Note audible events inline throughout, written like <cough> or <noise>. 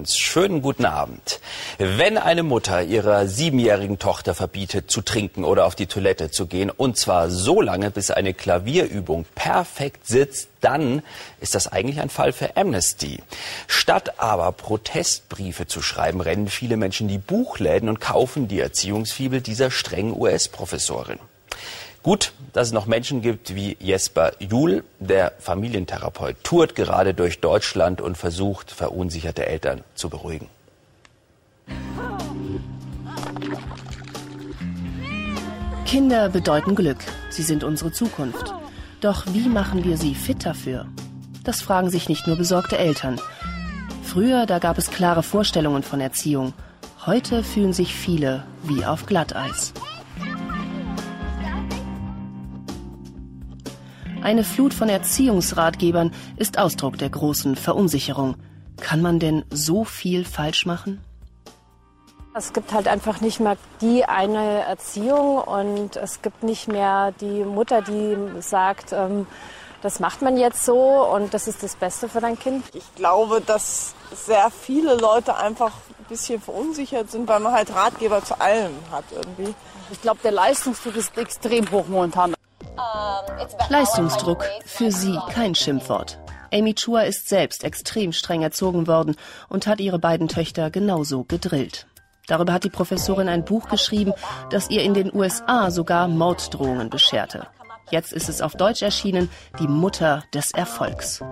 uns. Schönen guten Abend. Wenn eine Mutter ihrer siebenjährigen Tochter verbietet, zu trinken oder auf die Toilette zu gehen, und zwar so lange, bis eine Klavierübung perfekt sitzt, dann ist das eigentlich ein Fall für Amnesty. Statt aber Protestbriefe zu schreiben, rennen viele Menschen die Buchläden und kaufen die Erziehungsfibel dieser strengen US-Professorin. Gut, dass es noch Menschen gibt wie Jesper Juhl, der Familientherapeut, tourt gerade durch Deutschland und versucht, verunsicherte Eltern zu beruhigen. Kinder bedeuten Glück. Sie sind unsere Zukunft. Doch wie machen wir sie fit dafür? Das fragen sich nicht nur besorgte Eltern. Früher, da gab es klare Vorstellungen von Erziehung. Heute fühlen sich viele wie auf Glatteis. Eine Flut von Erziehungsratgebern ist Ausdruck der großen Verunsicherung. Kann man denn so viel falsch machen? Es gibt halt einfach nicht mehr die eine Erziehung und es gibt nicht mehr die Mutter, die sagt, ähm, das macht man jetzt so und das ist das Beste für dein Kind. Ich glaube, dass sehr viele Leute einfach ein bisschen verunsichert sind, weil man halt Ratgeber zu allem hat irgendwie. Ich glaube, der Leistungsdruck ist extrem hoch momentan. Leistungsdruck, für sie kein Schimpfwort. Amy Chua ist selbst extrem streng erzogen worden und hat ihre beiden Töchter genauso gedrillt. Darüber hat die Professorin ein Buch geschrieben, das ihr in den USA sogar Morddrohungen bescherte. Jetzt ist es auf Deutsch erschienen, Die Mutter des Erfolgs.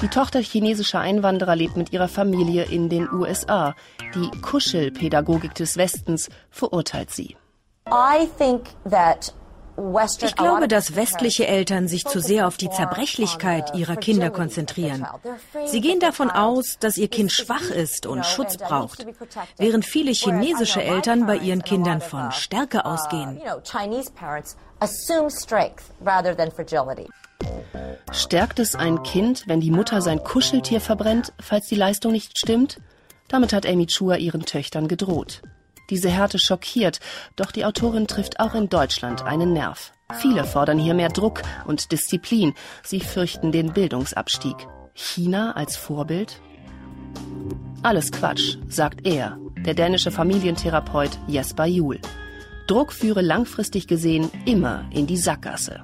Die Tochter chinesischer Einwanderer lebt mit ihrer Familie in den USA. Die Kuschelpädagogik des Westens verurteilt sie. I think that ich glaube, dass westliche Eltern sich zu sehr auf die Zerbrechlichkeit ihrer Kinder konzentrieren. Sie gehen davon aus, dass ihr Kind schwach ist und Schutz braucht, während viele chinesische Eltern bei ihren Kindern von Stärke ausgehen. Stärkt es ein Kind, wenn die Mutter sein Kuscheltier verbrennt, falls die Leistung nicht stimmt? Damit hat Amy Chua ihren Töchtern gedroht. Diese Härte schockiert, doch die Autorin trifft auch in Deutschland einen Nerv. Viele fordern hier mehr Druck und Disziplin. Sie fürchten den Bildungsabstieg. China als Vorbild? Alles Quatsch, sagt er, der dänische Familientherapeut Jesper Juhl. Druck führe langfristig gesehen immer in die Sackgasse.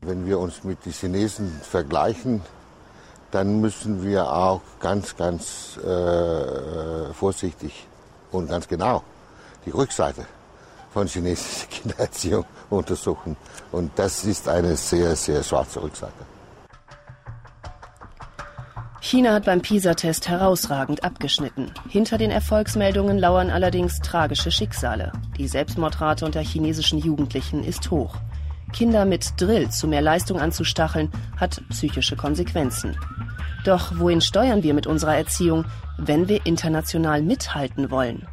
Wenn wir uns mit den Chinesen vergleichen, dann müssen wir auch ganz, ganz äh, vorsichtig und ganz genau die Rückseite von chinesischer <laughs> Kindererziehung untersuchen. Und das ist eine sehr, sehr schwarze Rückseite. China hat beim PISA-Test herausragend abgeschnitten. Hinter den Erfolgsmeldungen lauern allerdings tragische Schicksale. Die Selbstmordrate unter chinesischen Jugendlichen ist hoch. Kinder mit Drill zu mehr Leistung anzustacheln, hat psychische Konsequenzen. Doch wohin steuern wir mit unserer Erziehung, wenn wir international mithalten wollen?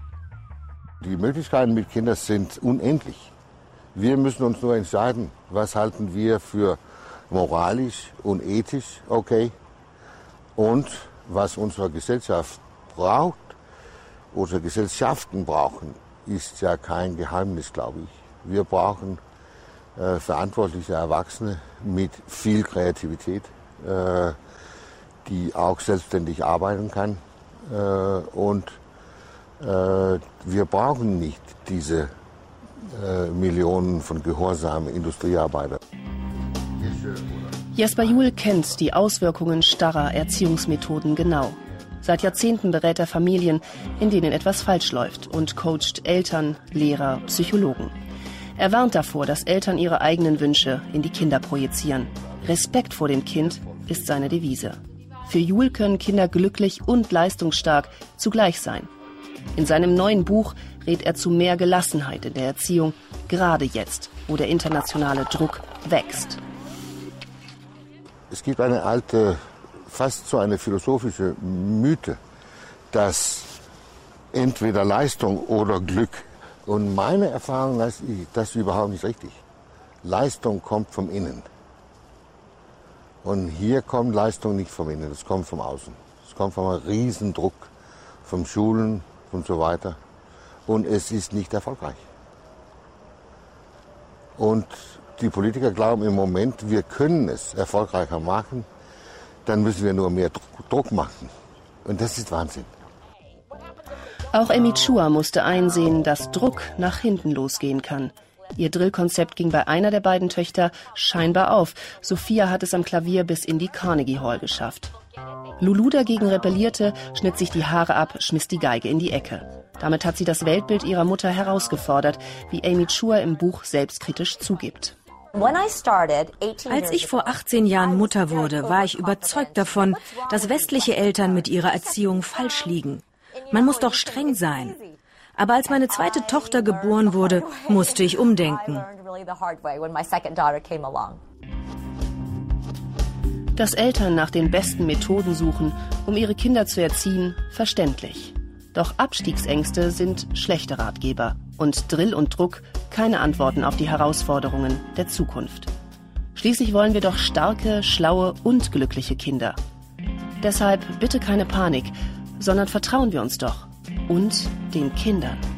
Die Möglichkeiten mit Kindern sind unendlich. Wir müssen uns nur entscheiden, was halten wir für moralisch und ethisch okay und was unsere Gesellschaft braucht, unsere Gesellschaften brauchen, ist ja kein Geheimnis, glaube ich. Wir brauchen äh, verantwortliche Erwachsene mit viel Kreativität, äh, die auch selbstständig arbeiten kann äh, und äh, wir brauchen nicht diese äh, Millionen von gehorsamen Industriearbeitern. Jesper Juhl kennt die Auswirkungen starrer Erziehungsmethoden genau. Seit Jahrzehnten berät er Familien, in denen etwas falsch läuft und coacht Eltern, Lehrer, Psychologen. Er warnt davor, dass Eltern ihre eigenen Wünsche in die Kinder projizieren. Respekt vor dem Kind ist seine Devise. Für Juhl können Kinder glücklich und leistungsstark zugleich sein. In seinem neuen Buch rät er zu mehr Gelassenheit in der Erziehung, gerade jetzt, wo der internationale Druck wächst. Es gibt eine alte, fast so eine philosophische Mythe, dass entweder Leistung oder Glück. Und meine Erfahrung ist, das ist überhaupt nicht richtig. Leistung kommt vom Innen. Und hier kommt Leistung nicht vom Innen, das kommt vom Außen. Es kommt vom Riesendruck, vom Schulen und so weiter. Und es ist nicht erfolgreich. Und die Politiker glauben im Moment, wir können es erfolgreicher machen. Dann müssen wir nur mehr Druck machen. Und das ist Wahnsinn. Auch Emi Chua musste einsehen, dass Druck nach hinten losgehen kann. Ihr Drillkonzept ging bei einer der beiden Töchter scheinbar auf. Sophia hat es am Klavier bis in die Carnegie Hall geschafft. Lulu dagegen rebellierte, schnitt sich die Haare ab, schmiss die Geige in die Ecke. Damit hat sie das Weltbild ihrer Mutter herausgefordert, wie Amy Chua im Buch selbstkritisch zugibt. Als ich vor 18 Jahren Mutter wurde, war ich überzeugt davon, dass westliche Eltern mit ihrer Erziehung falsch liegen. Man muss doch streng sein. Aber als meine zweite Tochter geboren wurde, musste ich umdenken. Dass Eltern nach den besten Methoden suchen, um ihre Kinder zu erziehen, verständlich. Doch Abstiegsängste sind schlechte Ratgeber und Drill und Druck keine Antworten auf die Herausforderungen der Zukunft. Schließlich wollen wir doch starke, schlaue und glückliche Kinder. Deshalb bitte keine Panik, sondern vertrauen wir uns doch und den Kindern.